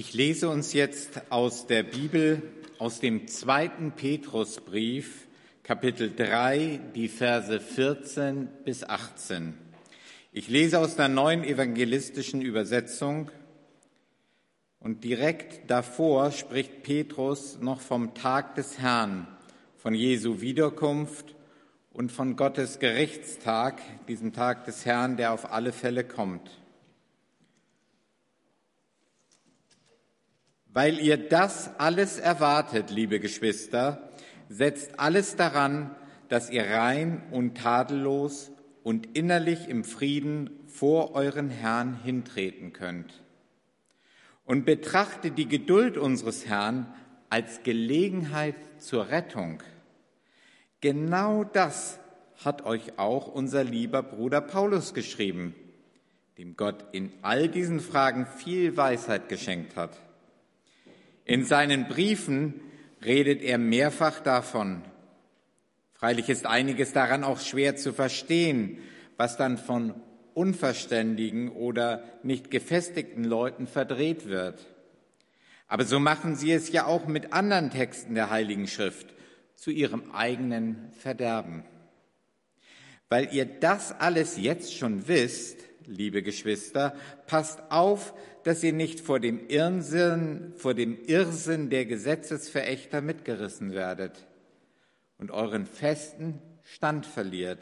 Ich lese uns jetzt aus der Bibel, aus dem zweiten Petrusbrief, Kapitel 3, die Verse 14 bis 18. Ich lese aus der neuen evangelistischen Übersetzung und direkt davor spricht Petrus noch vom Tag des Herrn, von Jesu Wiederkunft und von Gottes Gerichtstag, diesem Tag des Herrn, der auf alle Fälle kommt. Weil ihr das alles erwartet, liebe Geschwister, setzt alles daran, dass ihr rein und tadellos und innerlich im Frieden vor euren Herrn hintreten könnt. Und betrachtet die Geduld unseres Herrn als Gelegenheit zur Rettung. Genau das hat euch auch unser lieber Bruder Paulus geschrieben, dem Gott in all diesen Fragen viel Weisheit geschenkt hat. In seinen Briefen redet er mehrfach davon. Freilich ist einiges daran auch schwer zu verstehen, was dann von unverständigen oder nicht gefestigten Leuten verdreht wird. Aber so machen sie es ja auch mit anderen Texten der Heiligen Schrift zu ihrem eigenen Verderben. Weil ihr das alles jetzt schon wisst, liebe Geschwister, passt auf, dass ihr nicht vor dem Irrsinn, vor dem Irrsinn der Gesetzesverächter mitgerissen werdet und euren festen Stand verliert.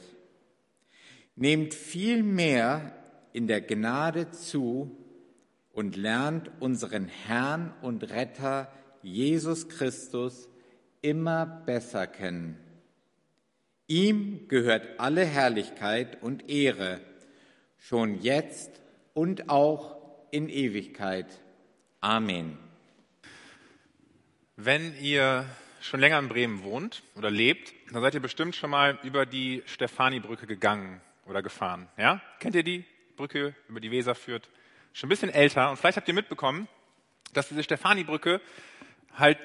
Nehmt vielmehr in der Gnade zu und lernt unseren Herrn und Retter Jesus Christus immer besser kennen. Ihm gehört alle Herrlichkeit und Ehre schon jetzt und auch in Ewigkeit. Amen. Wenn ihr schon länger in Bremen wohnt oder lebt, dann seid ihr bestimmt schon mal über die Stefani-Brücke gegangen oder gefahren. Ja? Kennt ihr die Brücke, über die Weser führt? Schon ein bisschen älter und vielleicht habt ihr mitbekommen, dass diese Stefani-Brücke halt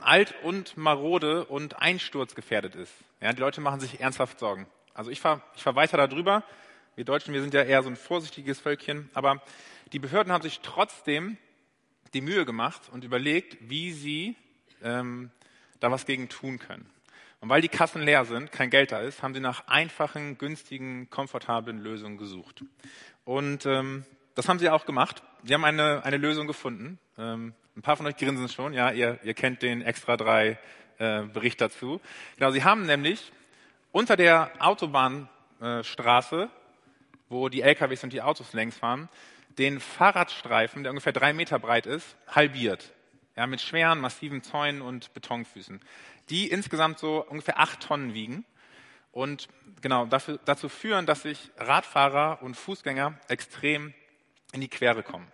alt und marode und einsturzgefährdet ist. Ja, die Leute machen sich ernsthaft Sorgen. Also ich fahre ich fahr weiter darüber wir Deutschen, wir sind ja eher so ein vorsichtiges Völkchen, aber die Behörden haben sich trotzdem die Mühe gemacht und überlegt, wie sie ähm, da was gegen tun können. Und weil die Kassen leer sind, kein Geld da ist, haben sie nach einfachen, günstigen, komfortablen Lösungen gesucht. Und ähm, das haben sie auch gemacht. Sie haben eine, eine Lösung gefunden. Ähm, ein paar von euch grinsen schon, ja, ihr, ihr kennt den Extra 3 äh, Bericht dazu. Genau, sie haben nämlich unter der Autobahnstraße wo die LKWs und die Autos längs fahren, den Fahrradstreifen, der ungefähr drei Meter breit ist, halbiert. Ja, mit schweren, massiven Zäunen und Betonfüßen, die insgesamt so ungefähr acht Tonnen wiegen und genau dafür, dazu führen, dass sich Radfahrer und Fußgänger extrem in die Quere kommen.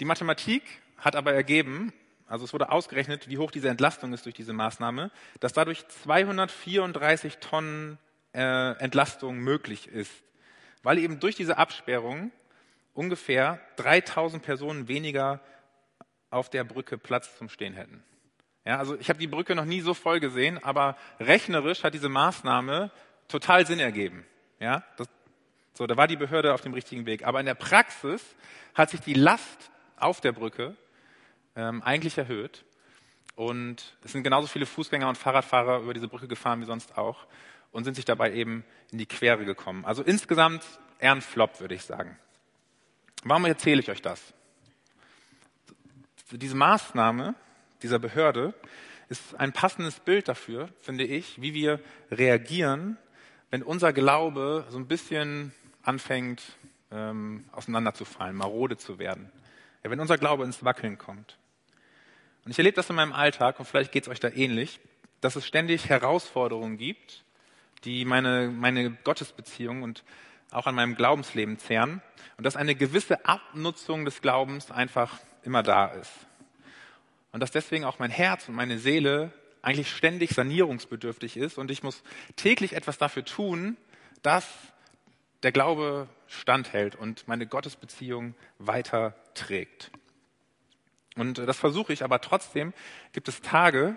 Die Mathematik hat aber ergeben, also es wurde ausgerechnet, wie hoch diese Entlastung ist durch diese Maßnahme, dass dadurch 234 Tonnen äh, Entlastung möglich ist weil eben durch diese Absperrung ungefähr 3000 Personen weniger auf der Brücke Platz zum Stehen hätten. Ja, also ich habe die Brücke noch nie so voll gesehen, aber rechnerisch hat diese Maßnahme total Sinn ergeben. Ja, das, so, da war die Behörde auf dem richtigen Weg. Aber in der Praxis hat sich die Last auf der Brücke ähm, eigentlich erhöht. Und es sind genauso viele Fußgänger und Fahrradfahrer über diese Brücke gefahren wie sonst auch und sind sich dabei eben in die Quere gekommen. Also insgesamt eher ein Flop, würde ich sagen. Warum erzähle ich euch das? Diese Maßnahme dieser Behörde ist ein passendes Bild dafür, finde ich, wie wir reagieren, wenn unser Glaube so ein bisschen anfängt ähm, auseinanderzufallen, marode zu werden. Ja, wenn unser Glaube ins Wackeln kommt. Und ich erlebe das in meinem Alltag, und vielleicht geht es euch da ähnlich, dass es ständig Herausforderungen gibt, die meine, meine Gottesbeziehung und auch an meinem Glaubensleben zehren und dass eine gewisse Abnutzung des Glaubens einfach immer da ist. Und dass deswegen auch mein Herz und meine Seele eigentlich ständig sanierungsbedürftig ist und ich muss täglich etwas dafür tun, dass der Glaube standhält und meine Gottesbeziehung weiter trägt. Und das versuche ich, aber trotzdem gibt es Tage,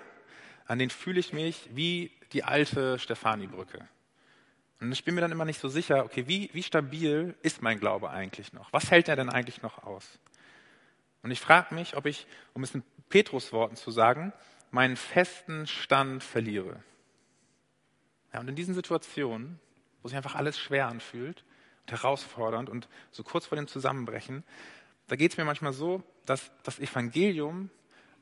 an denen fühle ich mich wie die alte Stefani-Brücke. Und ich bin mir dann immer nicht so sicher, okay, wie, wie stabil ist mein Glaube eigentlich noch? Was hält er denn eigentlich noch aus? Und ich frage mich, ob ich, um es in Petrus Worten zu sagen, meinen festen Stand verliere. Ja, und in diesen Situationen, wo sich einfach alles schwer anfühlt und herausfordernd und so kurz vor dem Zusammenbrechen, da geht es mir manchmal so, dass das Evangelium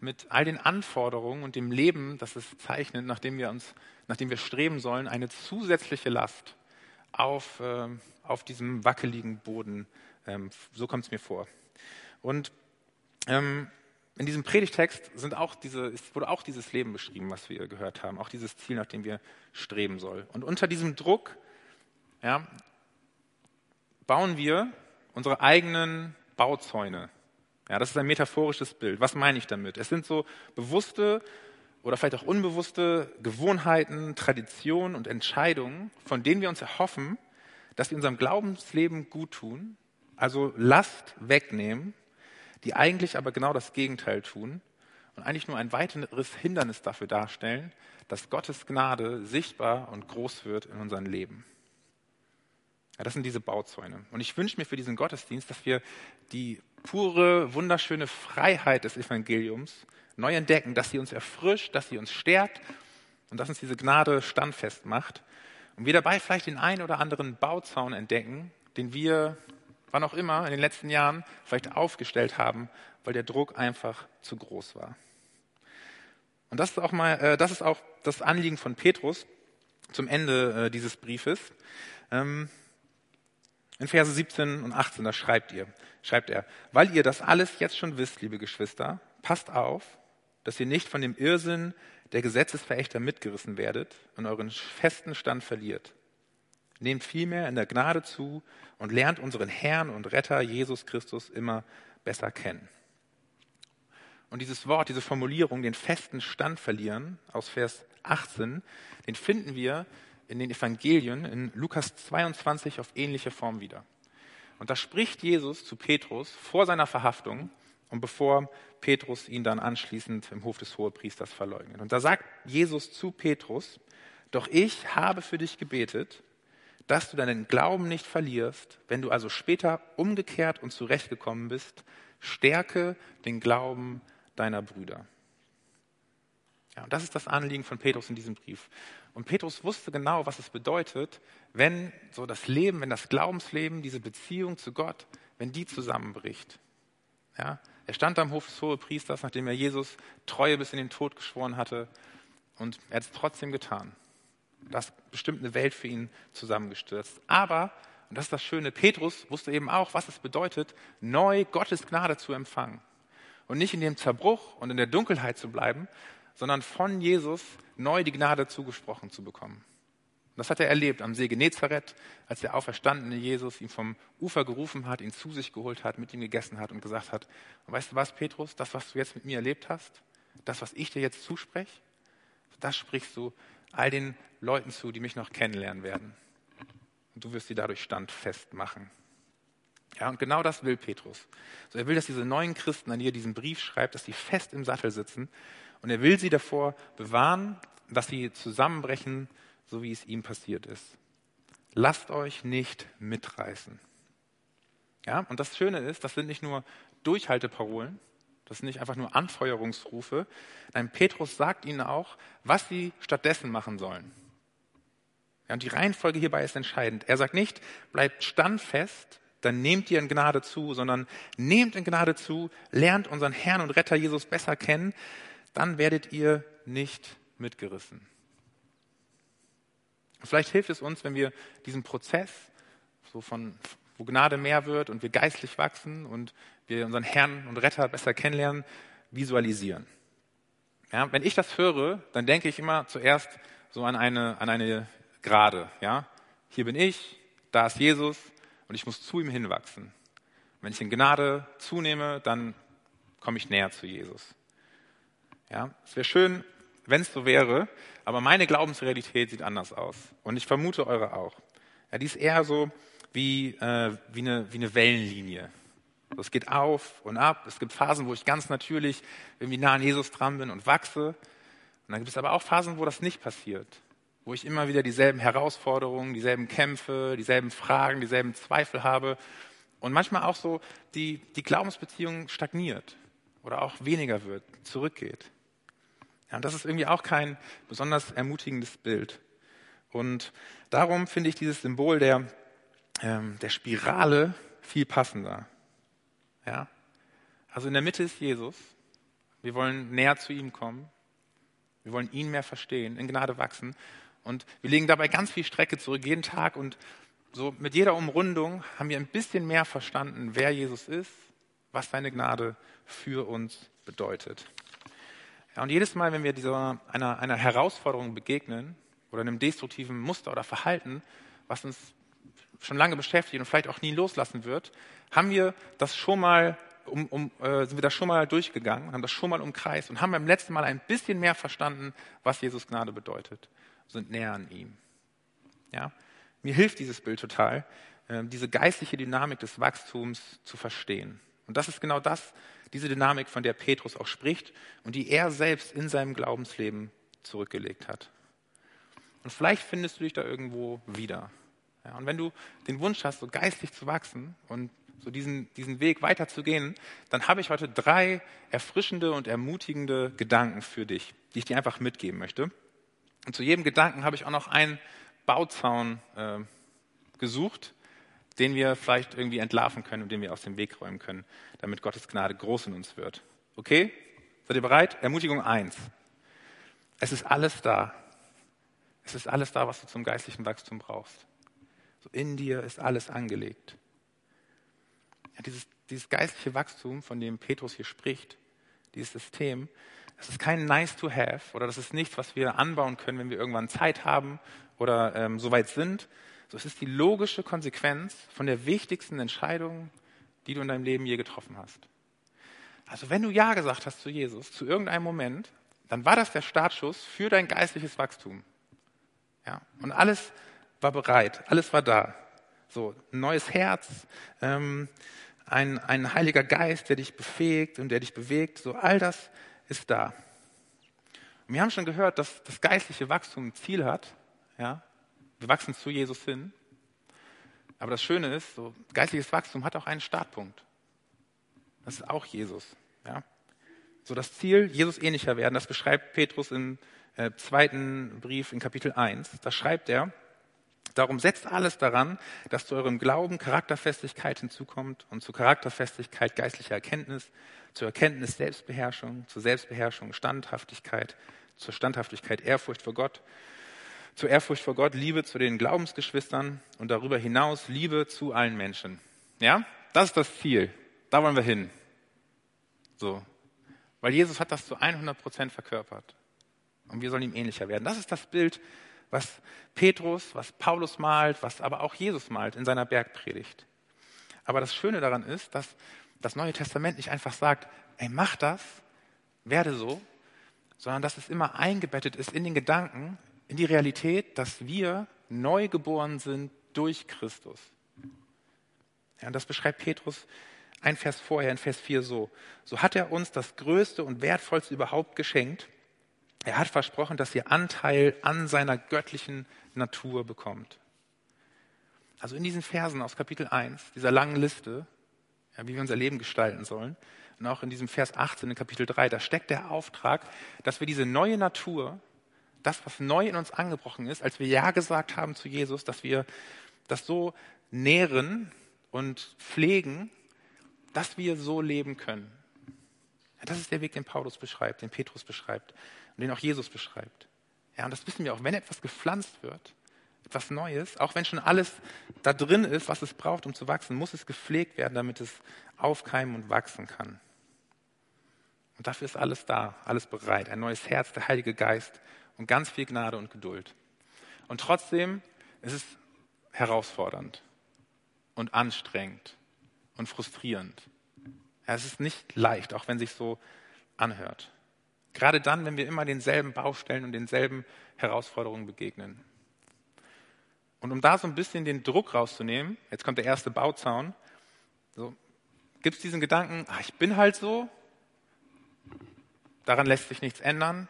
mit all den Anforderungen und dem Leben, das es zeichnet, nachdem wir uns, nachdem wir streben sollen, eine zusätzliche Last auf, äh, auf diesem wackeligen Boden. Ähm, so kommt es mir vor. Und ähm, in diesem Predigtext sind auch diese, wurde auch dieses Leben beschrieben, was wir gehört haben, auch dieses Ziel, nach dem wir streben sollen. Und unter diesem Druck ja, bauen wir unsere eigenen Bauzäune. Ja, das ist ein metaphorisches Bild. Was meine ich damit? Es sind so bewusste oder vielleicht auch unbewusste Gewohnheiten, Traditionen und Entscheidungen, von denen wir uns erhoffen, dass sie unserem Glaubensleben gut tun, also Last wegnehmen, die eigentlich aber genau das Gegenteil tun und eigentlich nur ein weiteres Hindernis dafür darstellen, dass Gottes Gnade sichtbar und groß wird in unserem Leben. Ja, das sind diese Bauzäune. Und ich wünsche mir für diesen Gottesdienst, dass wir die pure, wunderschöne Freiheit des Evangeliums neu entdecken, dass sie uns erfrischt, dass sie uns stärkt und dass uns diese Gnade standfest macht. Und wir dabei vielleicht den einen oder anderen Bauzaun entdecken, den wir, wann auch immer, in den letzten Jahren vielleicht aufgestellt haben, weil der Druck einfach zu groß war. Und das ist auch mal, äh, das ist auch das Anliegen von Petrus zum Ende äh, dieses Briefes. Ähm, in Verse 17 und 18, da schreibt ihr, schreibt er, weil ihr das alles jetzt schon wisst, liebe Geschwister, passt auf, dass ihr nicht von dem Irrsinn der Gesetzesverächter mitgerissen werdet und euren festen Stand verliert. Nehmt vielmehr in der Gnade zu und lernt unseren Herrn und Retter Jesus Christus immer besser kennen. Und dieses Wort, diese Formulierung, den festen Stand verlieren, aus Vers 18, den finden wir in den Evangelien in Lukas 22 auf ähnliche Form wieder. Und da spricht Jesus zu Petrus vor seiner Verhaftung und bevor Petrus ihn dann anschließend im Hof des Hohepriesters verleugnet. Und da sagt Jesus zu Petrus, doch ich habe für dich gebetet, dass du deinen Glauben nicht verlierst, wenn du also später umgekehrt und zurechtgekommen bist, stärke den Glauben deiner Brüder. Ja, und das ist das Anliegen von Petrus in diesem Brief. Und Petrus wusste genau, was es bedeutet, wenn so das Leben, wenn das Glaubensleben, diese Beziehung zu Gott, wenn die zusammenbricht. Ja, er stand am Hof des Hohepriesters, nachdem er Jesus Treue bis in den Tod geschworen hatte, und er hat es trotzdem getan. Das ist bestimmt eine Welt für ihn zusammengestürzt. Aber, und das ist das Schöne, Petrus wusste eben auch, was es bedeutet, neu Gottes Gnade zu empfangen. Und nicht in dem Zerbruch und in der Dunkelheit zu bleiben, sondern von Jesus neu die Gnade zugesprochen zu bekommen. Das hat er erlebt am See Genezareth, als der auferstandene Jesus ihn vom Ufer gerufen hat, ihn zu sich geholt hat, mit ihm gegessen hat und gesagt hat, weißt du was, Petrus, das, was du jetzt mit mir erlebt hast, das, was ich dir jetzt zuspreche, das sprichst du all den Leuten zu, die mich noch kennenlernen werden. Und du wirst sie dadurch standfest machen. Ja, und genau das will Petrus. So, er will, dass diese neuen Christen, an er diesen Brief schreibt, dass sie fest im Sattel sitzen und er will sie davor bewahren, dass sie zusammenbrechen, so wie es ihm passiert ist. Lasst euch nicht mitreißen. Ja, und das Schöne ist, das sind nicht nur Durchhalteparolen, das sind nicht einfach nur Anfeuerungsrufe. Nein, Petrus sagt ihnen auch, was sie stattdessen machen sollen. Ja, und die Reihenfolge hierbei ist entscheidend. Er sagt nicht, bleibt standfest, dann nehmt ihr in Gnade zu, sondern nehmt in Gnade zu, lernt unseren Herrn und Retter Jesus besser kennen, dann werdet ihr nicht mitgerissen. Vielleicht hilft es uns, wenn wir diesen Prozess, so von, wo Gnade mehr wird und wir geistlich wachsen und wir unseren Herrn und Retter besser kennenlernen, visualisieren. Ja, wenn ich das höre, dann denke ich immer zuerst so an eine, an eine Gerade. Ja? Hier bin ich, da ist Jesus und ich muss zu ihm hinwachsen. Wenn ich in Gnade zunehme, dann komme ich näher zu Jesus. Ja, es wäre schön, wenn es so wäre, aber meine Glaubensrealität sieht anders aus. Und ich vermute eure auch. Ja, die ist eher so wie, äh, wie, eine, wie eine Wellenlinie. Es geht auf und ab. Es gibt Phasen, wo ich ganz natürlich irgendwie nah an Jesus dran bin und wachse. Und dann gibt es aber auch Phasen, wo das nicht passiert. Wo ich immer wieder dieselben Herausforderungen, dieselben Kämpfe, dieselben Fragen, dieselben Zweifel habe. Und manchmal auch so, die, die Glaubensbeziehung stagniert oder auch weniger wird, zurückgeht. Ja, und das ist irgendwie auch kein besonders ermutigendes Bild. Und darum finde ich dieses Symbol der, ähm, der Spirale viel passender. Ja? Also in der Mitte ist Jesus. Wir wollen näher zu ihm kommen. Wir wollen ihn mehr verstehen, in Gnade wachsen. Und wir legen dabei ganz viel Strecke zurück, jeden Tag. Und so mit jeder Umrundung haben wir ein bisschen mehr verstanden, wer Jesus ist, was seine Gnade für uns bedeutet. Ja, und jedes Mal, wenn wir dieser, einer, einer Herausforderung begegnen oder einem destruktiven Muster oder Verhalten, was uns schon lange beschäftigt und vielleicht auch nie loslassen wird, haben wir das schon mal um, um, äh, sind wir das schon mal durchgegangen, haben das schon mal umkreist und haben beim letzten Mal ein bisschen mehr verstanden, was Jesus Gnade bedeutet, sind näher an ihm. Ja? Mir hilft dieses Bild total, äh, diese geistliche Dynamik des Wachstums zu verstehen. Und das ist genau das, diese Dynamik, von der Petrus auch spricht und die er selbst in seinem Glaubensleben zurückgelegt hat. Und vielleicht findest du dich da irgendwo wieder. Ja, und wenn du den Wunsch hast, so geistlich zu wachsen und so diesen, diesen Weg weiterzugehen, dann habe ich heute drei erfrischende und ermutigende Gedanken für dich, die ich dir einfach mitgeben möchte. Und zu jedem Gedanken habe ich auch noch einen Bauzaun äh, gesucht, den wir vielleicht irgendwie entlarven können und den wir aus dem Weg räumen können, damit Gottes Gnade groß in uns wird. Okay? Seid ihr bereit? Ermutigung eins: Es ist alles da. Es ist alles da, was du zum geistlichen Wachstum brauchst. So in dir ist alles angelegt. Ja, dieses, dieses geistliche Wachstum, von dem Petrus hier spricht, dieses System, das ist kein nice to have oder das ist nichts, was wir anbauen können, wenn wir irgendwann Zeit haben oder ähm, soweit sind. Es ist die logische Konsequenz von der wichtigsten Entscheidung, die du in deinem Leben je getroffen hast. Also wenn du Ja gesagt hast zu Jesus, zu irgendeinem Moment, dann war das der Startschuss für dein geistliches Wachstum. Ja, und alles war bereit, alles war da. So, ein neues Herz, ähm, ein, ein heiliger Geist, der dich befähigt und der dich bewegt. So, all das ist da. Und wir haben schon gehört, dass das geistliche Wachstum ein Ziel hat. Ja? Wir wachsen zu Jesus hin. Aber das Schöne ist, so, geistliches Wachstum hat auch einen Startpunkt. Das ist auch Jesus. Ja? So das Ziel, Jesus ähnlicher werden, das beschreibt Petrus im äh, zweiten Brief in Kapitel 1. Da schreibt er, Darum setzt alles daran, dass zu eurem Glauben Charakterfestigkeit hinzukommt und zu Charakterfestigkeit geistliche Erkenntnis, zur Erkenntnis Selbstbeherrschung, zur Selbstbeherrschung Standhaftigkeit, zur Standhaftigkeit Ehrfurcht vor Gott, zur Ehrfurcht vor Gott Liebe zu den Glaubensgeschwistern und darüber hinaus Liebe zu allen Menschen. Ja, das ist das Ziel. Da wollen wir hin. So. Weil Jesus hat das zu 100 Prozent verkörpert. Und wir sollen ihm ähnlicher werden. Das ist das Bild, was Petrus, was Paulus malt, was aber auch Jesus malt in seiner Bergpredigt. Aber das Schöne daran ist, dass das Neue Testament nicht einfach sagt, ey, mach das, werde so, sondern dass es immer eingebettet ist in den Gedanken, in die Realität, dass wir neu geboren sind durch Christus. Ja, und das beschreibt Petrus ein Vers vorher, in Vers 4 so. So hat er uns das Größte und Wertvollste überhaupt geschenkt, er hat versprochen, dass ihr Anteil an seiner göttlichen Natur bekommt. Also in diesen Versen aus Kapitel 1, dieser langen Liste, ja, wie wir unser Leben gestalten sollen, und auch in diesem Vers 18 in Kapitel 3, da steckt der Auftrag, dass wir diese neue Natur, das, was neu in uns angebrochen ist, als wir Ja gesagt haben zu Jesus, dass wir das so nähren und pflegen, dass wir so leben können. Ja, das ist der Weg, den Paulus beschreibt, den Petrus beschreibt und den auch Jesus beschreibt. Ja, und das wissen wir auch, wenn etwas gepflanzt wird, etwas Neues, auch wenn schon alles da drin ist, was es braucht, um zu wachsen, muss es gepflegt werden, damit es aufkeimen und wachsen kann. Und dafür ist alles da, alles bereit. Ein neues Herz, der Heilige Geist und ganz viel Gnade und Geduld. Und trotzdem ist es herausfordernd und anstrengend und frustrierend. Es ist nicht leicht, auch wenn sich so anhört. Gerade dann, wenn wir immer denselben Baustellen und denselben Herausforderungen begegnen. Und um da so ein bisschen den Druck rauszunehmen, jetzt kommt der erste Bauzaun, so, gibt es diesen Gedanken, ach, ich bin halt so, daran lässt sich nichts ändern.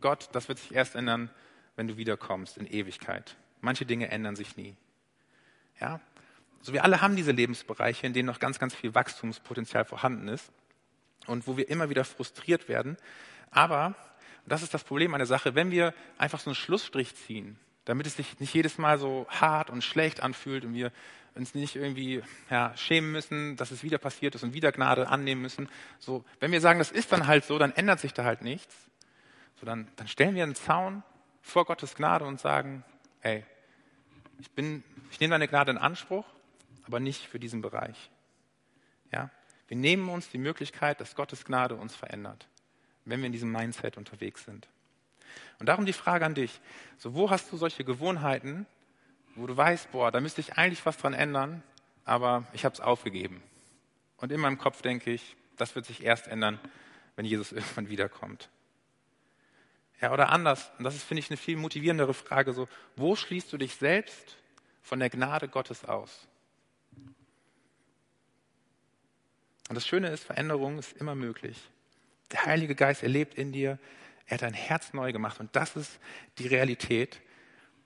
Gott, das wird sich erst ändern, wenn du wiederkommst in Ewigkeit. Manche Dinge ändern sich nie. Ja? So, wir alle haben diese Lebensbereiche, in denen noch ganz, ganz viel Wachstumspotenzial vorhanden ist und wo wir immer wieder frustriert werden. Aber, das ist das Problem an der Sache, wenn wir einfach so einen Schlussstrich ziehen, damit es sich nicht jedes Mal so hart und schlecht anfühlt und wir uns nicht irgendwie ja, schämen müssen, dass es wieder passiert ist und wieder Gnade annehmen müssen. So, wenn wir sagen, das ist dann halt so, dann ändert sich da halt nichts. So, dann, dann stellen wir einen Zaun vor Gottes Gnade und sagen, hey, ich bin, ich nehme deine Gnade in Anspruch, aber nicht für diesen Bereich. Ja? Wir nehmen uns die Möglichkeit, dass Gottes Gnade uns verändert, wenn wir in diesem Mindset unterwegs sind. Und darum die Frage an dich, so wo hast du solche Gewohnheiten, wo du weißt, boah, da müsste ich eigentlich was dran ändern, aber ich habe es aufgegeben. Und in meinem Kopf denke ich, das wird sich erst ändern, wenn Jesus irgendwann wiederkommt. Ja, oder anders, und das ist, finde ich, eine viel motivierendere Frage, so, wo schließt du dich selbst von der Gnade Gottes aus? Und das Schöne ist, Veränderung ist immer möglich. Der Heilige Geist, er lebt in dir, er hat dein Herz neu gemacht und das ist die Realität.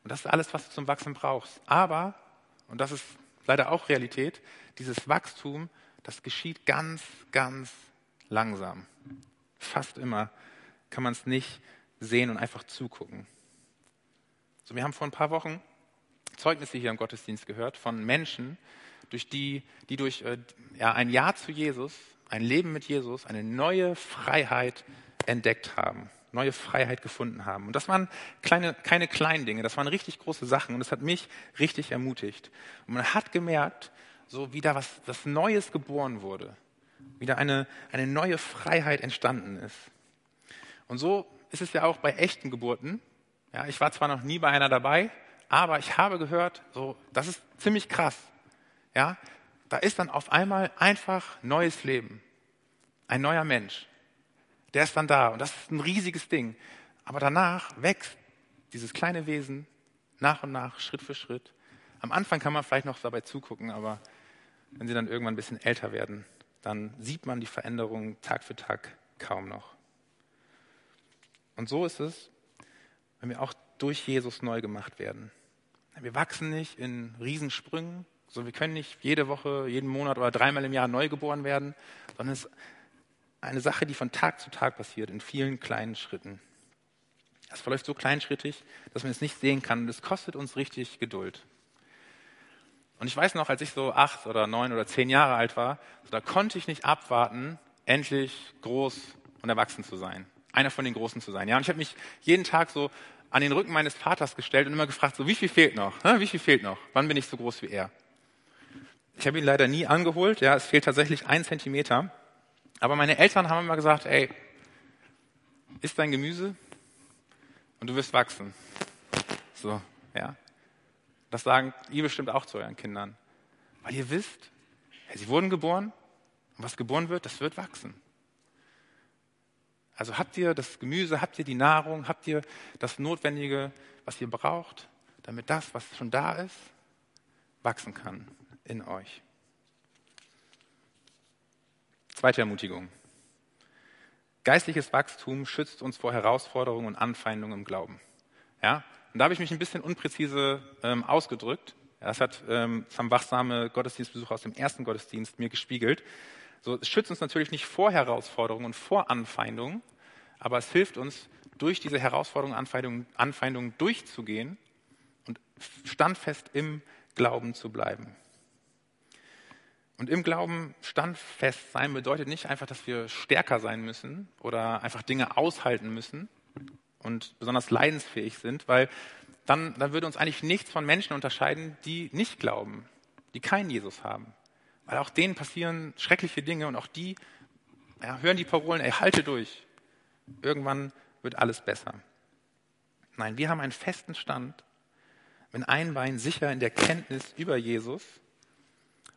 Und das ist alles, was du zum Wachsen brauchst. Aber, und das ist leider auch Realität, dieses Wachstum, das geschieht ganz, ganz langsam. Fast immer kann man es nicht sehen und einfach zugucken. So, wir haben vor ein paar Wochen Zeugnisse hier im Gottesdienst gehört von Menschen, durch die, die durch äh, ja, ein Jahr zu Jesus, ein Leben mit Jesus, eine neue Freiheit entdeckt haben, neue Freiheit gefunden haben. Und das waren kleine, keine kleinen Dinge, das waren richtig große Sachen und das hat mich richtig ermutigt. Und man hat gemerkt, so wie da was, was Neues geboren wurde, wieder eine, eine neue Freiheit entstanden ist. Und so ist es ja auch bei echten Geburten. Ja, ich war zwar noch nie bei einer dabei, aber ich habe gehört, so, das ist ziemlich krass. Ja, da ist dann auf einmal einfach neues Leben. Ein neuer Mensch. Der ist dann da und das ist ein riesiges Ding. Aber danach wächst dieses kleine Wesen nach und nach, Schritt für Schritt. Am Anfang kann man vielleicht noch dabei zugucken, aber wenn sie dann irgendwann ein bisschen älter werden, dann sieht man die Veränderung Tag für Tag kaum noch. Und so ist es, wenn wir auch durch Jesus neu gemacht werden. Wir wachsen nicht in Riesensprüngen, so wir können nicht jede Woche, jeden Monat oder dreimal im Jahr neu geboren werden, sondern es ist eine Sache, die von Tag zu Tag passiert, in vielen kleinen Schritten. Das verläuft so kleinschrittig, dass man es nicht sehen kann und es kostet uns richtig Geduld. Und ich weiß noch, als ich so acht oder neun oder zehn Jahre alt war, da konnte ich nicht abwarten, endlich groß und erwachsen zu sein einer von den Großen zu sein. Ja, und ich habe mich jeden Tag so an den Rücken meines Vaters gestellt und immer gefragt, so wie viel fehlt noch? Wie viel fehlt noch? Wann bin ich so groß wie er? Ich habe ihn leider nie angeholt. Ja, es fehlt tatsächlich ein Zentimeter. Aber meine Eltern haben immer gesagt, ey, isst dein Gemüse und du wirst wachsen. So, ja. Das sagen ihr bestimmt auch zu euren Kindern. Weil ihr wisst, ja, sie wurden geboren und was geboren wird, das wird wachsen. Also habt ihr das Gemüse, habt ihr die Nahrung, habt ihr das Notwendige, was ihr braucht, damit das, was schon da ist, wachsen kann in euch. Zweite Ermutigung. Geistliches Wachstum schützt uns vor Herausforderungen und Anfeindungen im Glauben. Ja? Und da habe ich mich ein bisschen unpräzise ähm, ausgedrückt. Das hat ähm, Sam Wachsame Gottesdienstbesuch aus dem ersten Gottesdienst mir gespiegelt. So, es schützt uns natürlich nicht vor Herausforderungen und vor Anfeindungen, aber es hilft uns, durch diese Herausforderungen, Anfeindungen, Anfeindungen durchzugehen und standfest im Glauben zu bleiben. Und im Glauben standfest sein bedeutet nicht einfach, dass wir stärker sein müssen oder einfach Dinge aushalten müssen und besonders leidensfähig sind, weil dann, dann würde uns eigentlich nichts von Menschen unterscheiden, die nicht glauben, die keinen Jesus haben. Weil auch denen passieren schreckliche Dinge und auch die ja, hören die Parolen, ey, halte durch. Irgendwann wird alles besser. Nein, wir haben einen festen Stand, wenn ein Bein sicher in der Kenntnis über Jesus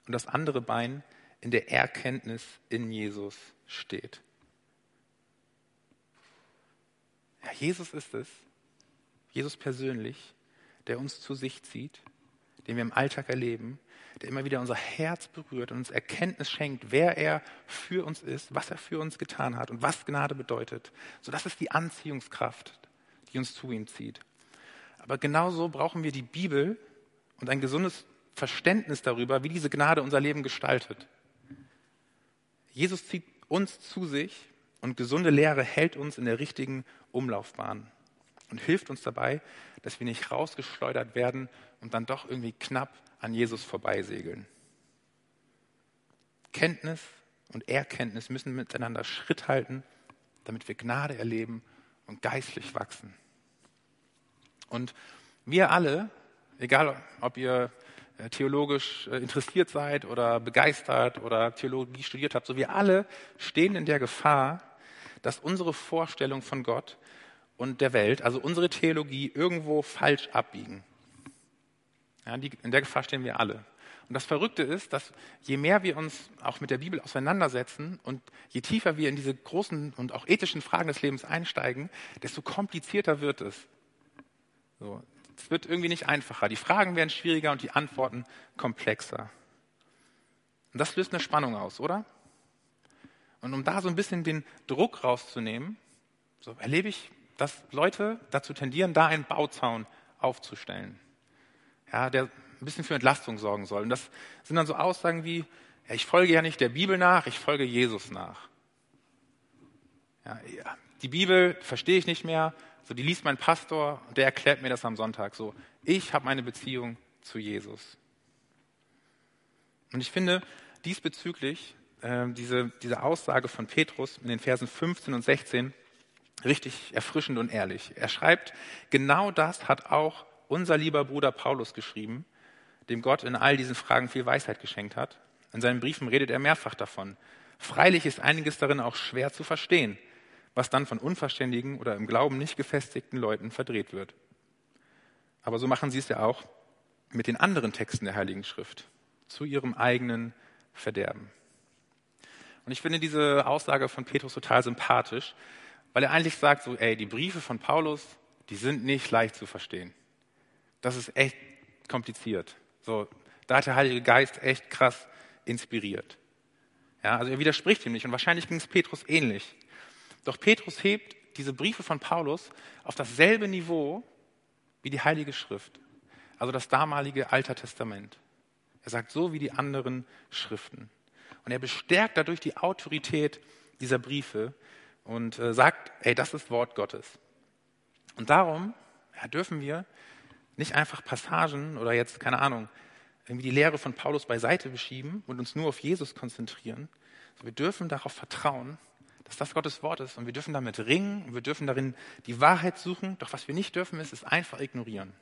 und das andere Bein in der Erkenntnis in Jesus steht. Ja, Jesus ist es, Jesus persönlich, der uns zu sich zieht, den wir im Alltag erleben der immer wieder unser Herz berührt und uns Erkenntnis schenkt, wer er für uns ist, was er für uns getan hat und was Gnade bedeutet. So, das ist die Anziehungskraft, die uns zu ihm zieht. Aber genauso brauchen wir die Bibel und ein gesundes Verständnis darüber, wie diese Gnade unser Leben gestaltet. Jesus zieht uns zu sich und gesunde Lehre hält uns in der richtigen Umlaufbahn und hilft uns dabei, dass wir nicht rausgeschleudert werden und dann doch irgendwie knapp an Jesus vorbeisegeln. Kenntnis und Erkenntnis müssen miteinander Schritt halten, damit wir Gnade erleben und geistlich wachsen. Und wir alle, egal ob ihr äh, theologisch äh, interessiert seid oder begeistert oder Theologie studiert habt, so wir alle stehen in der Gefahr, dass unsere Vorstellung von Gott und der Welt, also unsere Theologie, irgendwo falsch abbiegen. Ja, die, in der Gefahr stehen wir alle. Und das Verrückte ist, dass je mehr wir uns auch mit der Bibel auseinandersetzen und je tiefer wir in diese großen und auch ethischen Fragen des Lebens einsteigen, desto komplizierter wird es. So, es wird irgendwie nicht einfacher. Die Fragen werden schwieriger und die Antworten komplexer. Und das löst eine Spannung aus, oder? Und um da so ein bisschen den Druck rauszunehmen, so erlebe ich, dass Leute dazu tendieren, da einen Bauzaun aufzustellen. Ja, der ein bisschen für Entlastung sorgen soll. Und das sind dann so Aussagen wie, ja, ich folge ja nicht der Bibel nach, ich folge Jesus nach. Ja, die Bibel verstehe ich nicht mehr, so die liest mein Pastor und der erklärt mir das am Sonntag so. Ich habe meine Beziehung zu Jesus. Und ich finde diesbezüglich äh, diese, diese Aussage von Petrus in den Versen 15 und 16 richtig erfrischend und ehrlich. Er schreibt, genau das hat auch unser lieber Bruder Paulus geschrieben, dem Gott in all diesen Fragen viel Weisheit geschenkt hat. In seinen Briefen redet er mehrfach davon. Freilich ist einiges darin auch schwer zu verstehen, was dann von unverständigen oder im Glauben nicht gefestigten Leuten verdreht wird. Aber so machen sie es ja auch mit den anderen Texten der Heiligen Schrift, zu ihrem eigenen Verderben. Und ich finde diese Aussage von Petrus total sympathisch, weil er eigentlich sagt, so, ey, die Briefe von Paulus, die sind nicht leicht zu verstehen. Das ist echt kompliziert. So, da hat der Heilige Geist echt krass inspiriert. Ja, also er widerspricht ihm nicht und wahrscheinlich ging es Petrus ähnlich. Doch Petrus hebt diese Briefe von Paulus auf dasselbe Niveau wie die Heilige Schrift, also das damalige Alter Testament. Er sagt so wie die anderen Schriften. Und er bestärkt dadurch die Autorität dieser Briefe und äh, sagt, ey, das ist Wort Gottes. Und darum ja, dürfen wir nicht einfach Passagen oder jetzt, keine Ahnung, irgendwie die Lehre von Paulus beiseite beschieben und uns nur auf Jesus konzentrieren. Wir dürfen darauf vertrauen, dass das Gottes Wort ist und wir dürfen damit ringen und wir dürfen darin die Wahrheit suchen. Doch was wir nicht dürfen, ist es einfach ignorieren.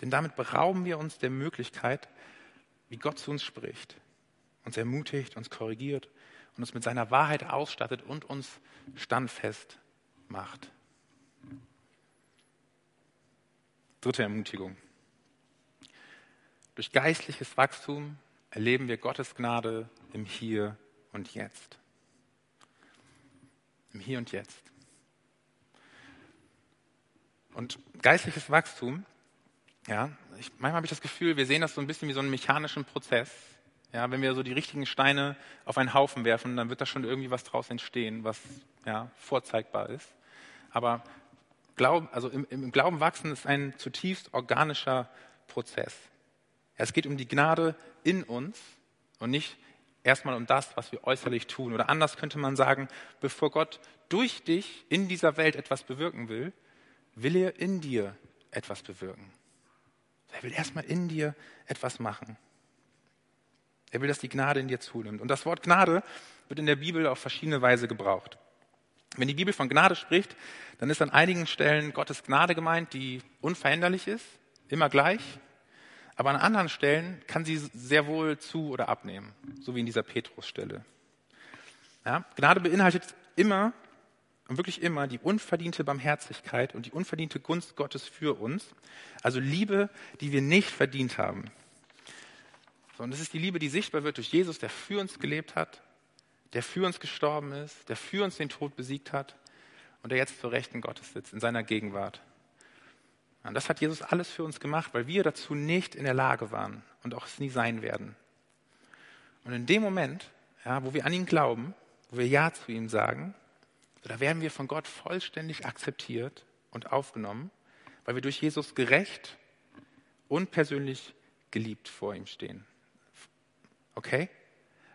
Denn damit berauben wir uns der Möglichkeit, wie Gott zu uns spricht, uns ermutigt, uns korrigiert und uns mit seiner Wahrheit ausstattet und uns standfest macht. Dritte Ermutigung. Durch geistliches Wachstum erleben wir Gottes Gnade im Hier und Jetzt. Im Hier und Jetzt. Und geistliches Wachstum, ja, ich, manchmal habe ich das Gefühl, wir sehen das so ein bisschen wie so einen mechanischen Prozess. Ja, wenn wir so die richtigen Steine auf einen Haufen werfen, dann wird da schon irgendwie was draus entstehen, was ja, vorzeigbar ist. Aber Glauben, also im, im Glauben wachsen ist ein zutiefst organischer Prozess. Es geht um die Gnade in uns und nicht erstmal um das, was wir äußerlich tun. Oder anders könnte man sagen, bevor Gott durch dich in dieser Welt etwas bewirken will, will er in dir etwas bewirken. Er will erstmal in dir etwas machen. Er will, dass die Gnade in dir zunimmt. Und das Wort Gnade wird in der Bibel auf verschiedene Weise gebraucht. Wenn die Bibel von Gnade spricht, dann ist an einigen Stellen Gottes Gnade gemeint, die unveränderlich ist, immer gleich. Aber an anderen Stellen kann sie sehr wohl zu oder abnehmen, so wie in dieser Petrusstelle. Ja, Gnade beinhaltet immer und wirklich immer die unverdiente Barmherzigkeit und die unverdiente Gunst Gottes für uns. Also Liebe, die wir nicht verdient haben. So, und das ist die Liebe, die sichtbar wird durch Jesus, der für uns gelebt hat, der für uns gestorben ist, der für uns den Tod besiegt hat und der jetzt zur Rechten Gottes sitzt, in seiner Gegenwart. Und das hat Jesus alles für uns gemacht, weil wir dazu nicht in der Lage waren und auch es nie sein werden. Und in dem Moment, ja, wo wir an ihn glauben, wo wir Ja zu ihm sagen, da werden wir von Gott vollständig akzeptiert und aufgenommen, weil wir durch Jesus gerecht und persönlich geliebt vor ihm stehen. Okay?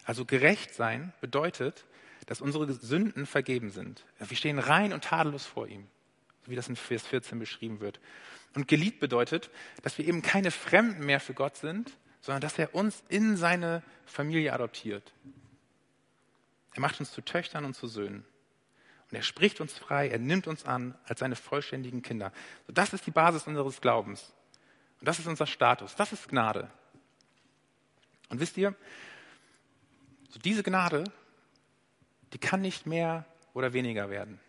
Also gerecht sein bedeutet, dass unsere Sünden vergeben sind. Wir stehen rein und tadellos vor ihm, wie das in Vers 14 beschrieben wird. Und geliebt bedeutet, dass wir eben keine Fremden mehr für Gott sind, sondern dass er uns in seine Familie adoptiert. Er macht uns zu Töchtern und zu Söhnen. Und er spricht uns frei, er nimmt uns an als seine vollständigen Kinder. das ist die Basis unseres Glaubens. Und das ist unser Status. Das ist Gnade. Und wisst ihr, so diese Gnade, die kann nicht mehr oder weniger werden.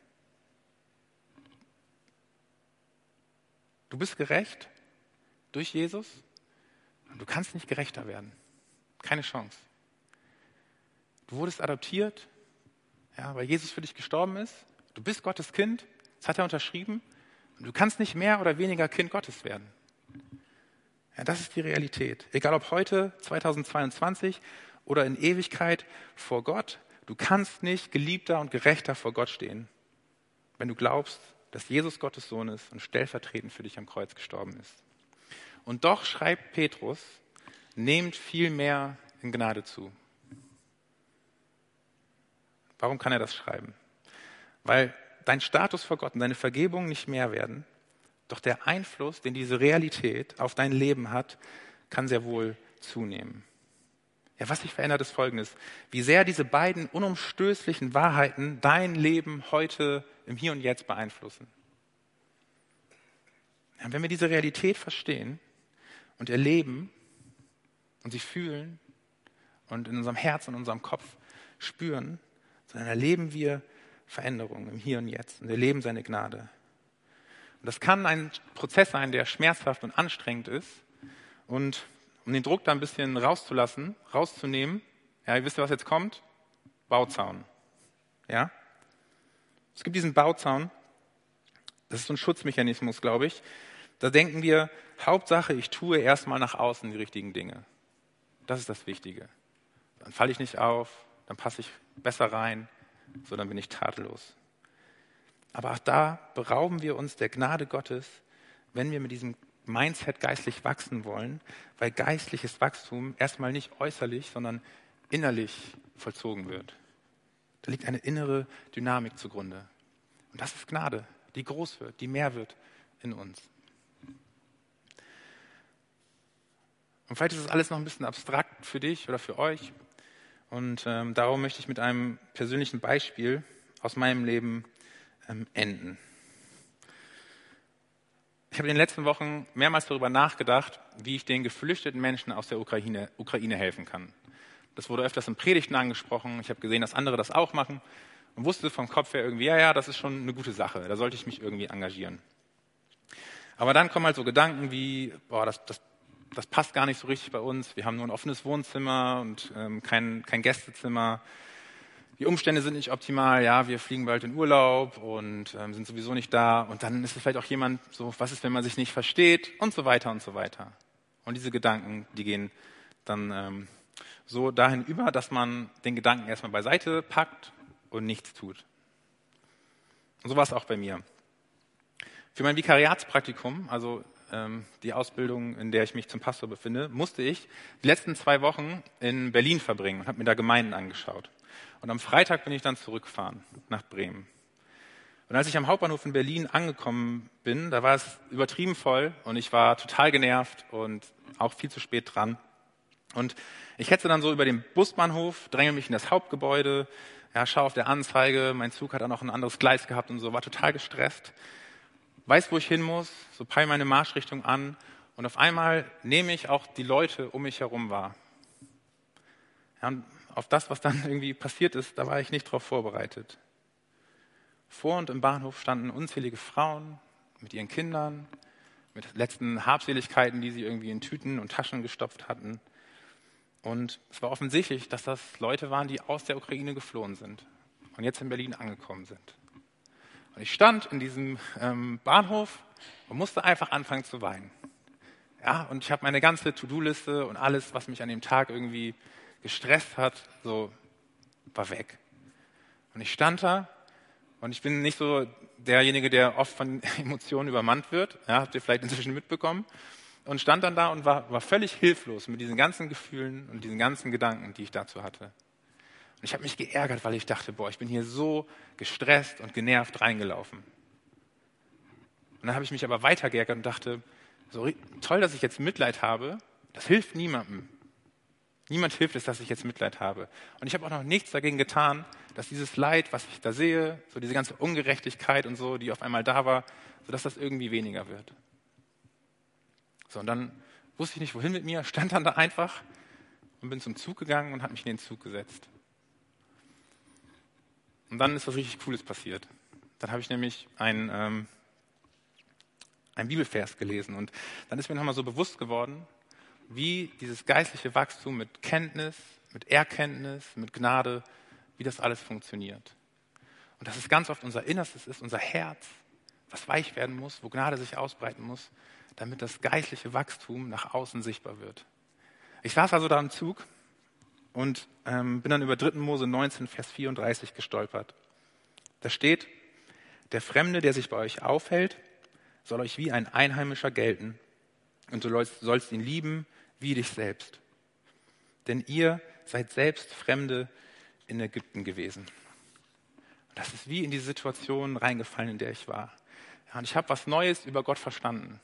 Du bist gerecht durch Jesus und du kannst nicht gerechter werden. Keine Chance. Du wurdest adoptiert, ja, weil Jesus für dich gestorben ist. Du bist Gottes Kind, das hat er unterschrieben. Und du kannst nicht mehr oder weniger Kind Gottes werden. Ja, das ist die Realität. Egal ob heute, 2022 oder in Ewigkeit vor Gott, du kannst nicht geliebter und gerechter vor Gott stehen, wenn du glaubst, dass Jesus Gottes Sohn ist und stellvertretend für dich am Kreuz gestorben ist. Und doch schreibt Petrus, nehmt viel mehr in Gnade zu. Warum kann er das schreiben? Weil dein Status vor Gott und deine Vergebung nicht mehr werden, doch der Einfluss, den diese Realität auf dein Leben hat, kann sehr wohl zunehmen. Ja, was sich verändert, ist Folgendes. Wie sehr diese beiden unumstößlichen Wahrheiten dein Leben heute im Hier und Jetzt beeinflussen. Ja, wenn wir diese Realität verstehen und erleben und sie fühlen und in unserem Herz und unserem Kopf spüren, dann erleben wir Veränderungen im Hier und Jetzt und erleben seine Gnade. Das kann ein Prozess sein, der schmerzhaft und anstrengend ist. Und um den Druck da ein bisschen rauszulassen, rauszunehmen, ja, ihr wisst, was jetzt kommt? Bauzaun. Ja? Es gibt diesen Bauzaun. Das ist so ein Schutzmechanismus, glaube ich. Da denken wir, Hauptsache, ich tue erstmal nach außen die richtigen Dinge. Das ist das Wichtige. Dann falle ich nicht auf, dann passe ich besser rein, so dann bin ich tadellos. Aber auch da berauben wir uns der Gnade Gottes, wenn wir mit diesem Mindset geistlich wachsen wollen, weil geistliches Wachstum erstmal nicht äußerlich, sondern innerlich vollzogen wird. Da liegt eine innere Dynamik zugrunde. Und das ist Gnade, die groß wird, die mehr wird in uns. Und vielleicht ist es alles noch ein bisschen abstrakt für dich oder für euch. Und ähm, darum möchte ich mit einem persönlichen Beispiel aus meinem Leben enden. Ich habe in den letzten Wochen mehrmals darüber nachgedacht, wie ich den geflüchteten Menschen aus der Ukraine, Ukraine helfen kann. Das wurde öfters in Predigten angesprochen. Ich habe gesehen, dass andere das auch machen und wusste vom Kopf her irgendwie, ja, ja, das ist schon eine gute Sache. Da sollte ich mich irgendwie engagieren. Aber dann kommen halt so Gedanken wie, boah, das, das das passt gar nicht so richtig bei uns. Wir haben nur ein offenes Wohnzimmer und ähm, kein, kein Gästezimmer. Die Umstände sind nicht optimal. Ja, wir fliegen bald in Urlaub und ähm, sind sowieso nicht da. Und dann ist es vielleicht auch jemand so, was ist, wenn man sich nicht versteht und so weiter und so weiter. Und diese Gedanken, die gehen dann ähm, so dahin über, dass man den Gedanken erstmal beiseite packt und nichts tut. Und so war es auch bei mir. Für mein Vikariatspraktikum, also ähm, die Ausbildung, in der ich mich zum Pastor befinde, musste ich die letzten zwei Wochen in Berlin verbringen und habe mir da Gemeinden angeschaut. Und am Freitag bin ich dann zurückgefahren nach Bremen. Und als ich am Hauptbahnhof in Berlin angekommen bin, da war es übertrieben voll und ich war total genervt und auch viel zu spät dran. Und ich hetze dann so über den Busbahnhof, dränge mich in das Hauptgebäude, ja, schaue auf der Anzeige, mein Zug hat dann noch ein anderes Gleis gehabt und so, war total gestresst weiß, wo ich hin muss, so peile meine Marschrichtung an und auf einmal nehme ich auch die Leute um mich herum wahr. Ja, und auf das, was dann irgendwie passiert ist, da war ich nicht darauf vorbereitet. Vor und im Bahnhof standen unzählige Frauen mit ihren Kindern, mit letzten Habseligkeiten, die sie irgendwie in Tüten und Taschen gestopft hatten. Und es war offensichtlich, dass das Leute waren, die aus der Ukraine geflohen sind und jetzt in Berlin angekommen sind. Und ich stand in diesem ähm, Bahnhof und musste einfach anfangen zu weinen. Ja, und ich habe meine ganze To-Do-Liste und alles, was mich an dem Tag irgendwie gestresst hat, so war weg. Und ich stand da und ich bin nicht so derjenige, der oft von Emotionen übermannt wird. Ja, habt ihr vielleicht inzwischen mitbekommen. und stand dann da und war, war völlig hilflos mit diesen ganzen Gefühlen und diesen ganzen Gedanken, die ich dazu hatte. Und ich habe mich geärgert, weil ich dachte, boah, ich bin hier so gestresst und genervt reingelaufen. Und dann habe ich mich aber weiter geärgert und dachte, so toll, dass ich jetzt Mitleid habe, das hilft niemandem. Niemand hilft es, dass ich jetzt Mitleid habe. Und ich habe auch noch nichts dagegen getan, dass dieses Leid, was ich da sehe, so diese ganze Ungerechtigkeit und so, die auf einmal da war, so dass das irgendwie weniger wird. So, und dann wusste ich nicht, wohin mit mir, stand dann da einfach und bin zum Zug gegangen und habe mich in den Zug gesetzt. Und dann ist was richtig Cooles passiert. Dann habe ich nämlich ein, ähm, ein Bibelvers gelesen und dann ist mir nochmal so bewusst geworden, wie dieses geistliche Wachstum mit Kenntnis, mit Erkenntnis, mit Gnade, wie das alles funktioniert. Und dass es ganz oft unser Innerstes ist, unser Herz, was weich werden muss, wo Gnade sich ausbreiten muss, damit das geistliche Wachstum nach außen sichtbar wird. Ich saß also da im Zug und ähm, bin dann über 3. Mose 19, Vers 34 gestolpert. Da steht, der Fremde, der sich bei euch aufhält, soll euch wie ein Einheimischer gelten und du sollst ihn lieben wie dich selbst. Denn ihr seid selbst Fremde in Ägypten gewesen. Das ist wie in die Situation reingefallen, in der ich war. Und ich habe was Neues über Gott verstanden.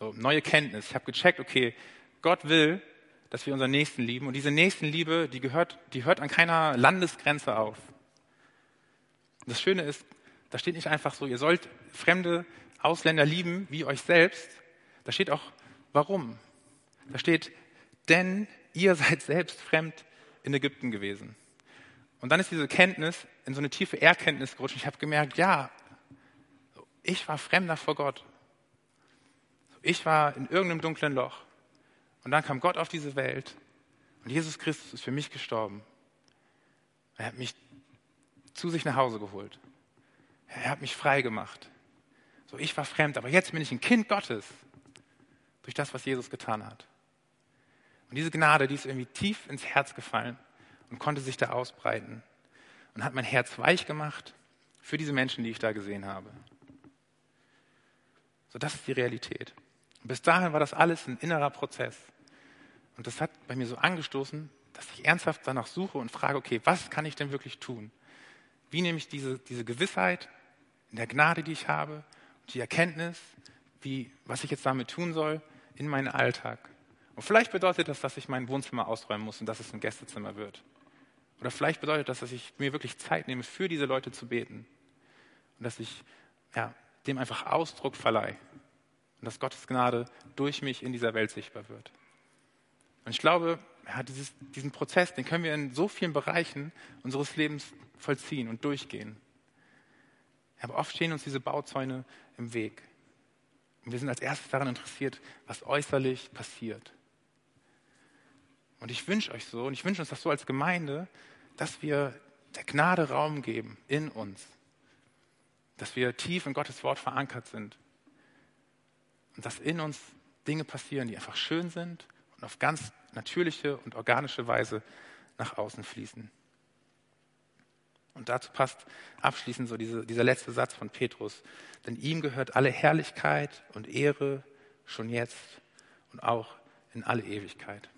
So, neue Kenntnis. Ich habe gecheckt, okay, Gott will, dass wir unseren Nächsten lieben. Und diese Nächstenliebe, die gehört, die hört an keiner Landesgrenze auf. Das Schöne ist, da steht nicht einfach so, ihr sollt fremde Ausländer lieben wie euch selbst. Da steht auch, warum. Da steht, denn ihr seid selbst fremd in Ägypten gewesen. Und dann ist diese Kenntnis in so eine tiefe Erkenntnis gerutscht. Ich habe gemerkt, ja, ich war Fremder vor Gott. Ich war in irgendeinem dunklen Loch. Und dann kam Gott auf diese Welt und Jesus Christus ist für mich gestorben. Er hat mich zu sich nach Hause geholt. Er hat mich frei gemacht. So, ich war fremd, aber jetzt bin ich ein Kind Gottes durch das, was Jesus getan hat. Und diese Gnade, die ist irgendwie tief ins Herz gefallen und konnte sich da ausbreiten und hat mein Herz weich gemacht für diese Menschen, die ich da gesehen habe. So, das ist die Realität. Und bis dahin war das alles ein innerer Prozess. Und das hat bei mir so angestoßen, dass ich ernsthaft danach suche und frage, okay, was kann ich denn wirklich tun? Wie nehme ich diese, diese Gewissheit in der Gnade, die ich habe, die Erkenntnis, wie, was ich jetzt damit tun soll, in meinen Alltag? Und vielleicht bedeutet das, dass ich mein Wohnzimmer ausräumen muss und dass es ein Gästezimmer wird. Oder vielleicht bedeutet das, dass ich mir wirklich Zeit nehme, für diese Leute zu beten. Und dass ich ja, dem einfach Ausdruck verleihe. Und dass Gottes Gnade durch mich in dieser Welt sichtbar wird. Und ich glaube, ja, dieses, diesen Prozess, den können wir in so vielen Bereichen unseres Lebens vollziehen und durchgehen. Aber oft stehen uns diese Bauzäune im Weg. Und wir sind als erstes daran interessiert, was äußerlich passiert. Und ich wünsche euch so, und ich wünsche uns das so als Gemeinde, dass wir der Gnade Raum geben in uns. Dass wir tief in Gottes Wort verankert sind. Und dass in uns Dinge passieren, die einfach schön sind und auf ganz natürliche und organische Weise nach außen fließen. Und dazu passt abschließend so diese, dieser letzte Satz von Petrus. Denn ihm gehört alle Herrlichkeit und Ehre schon jetzt und auch in alle Ewigkeit.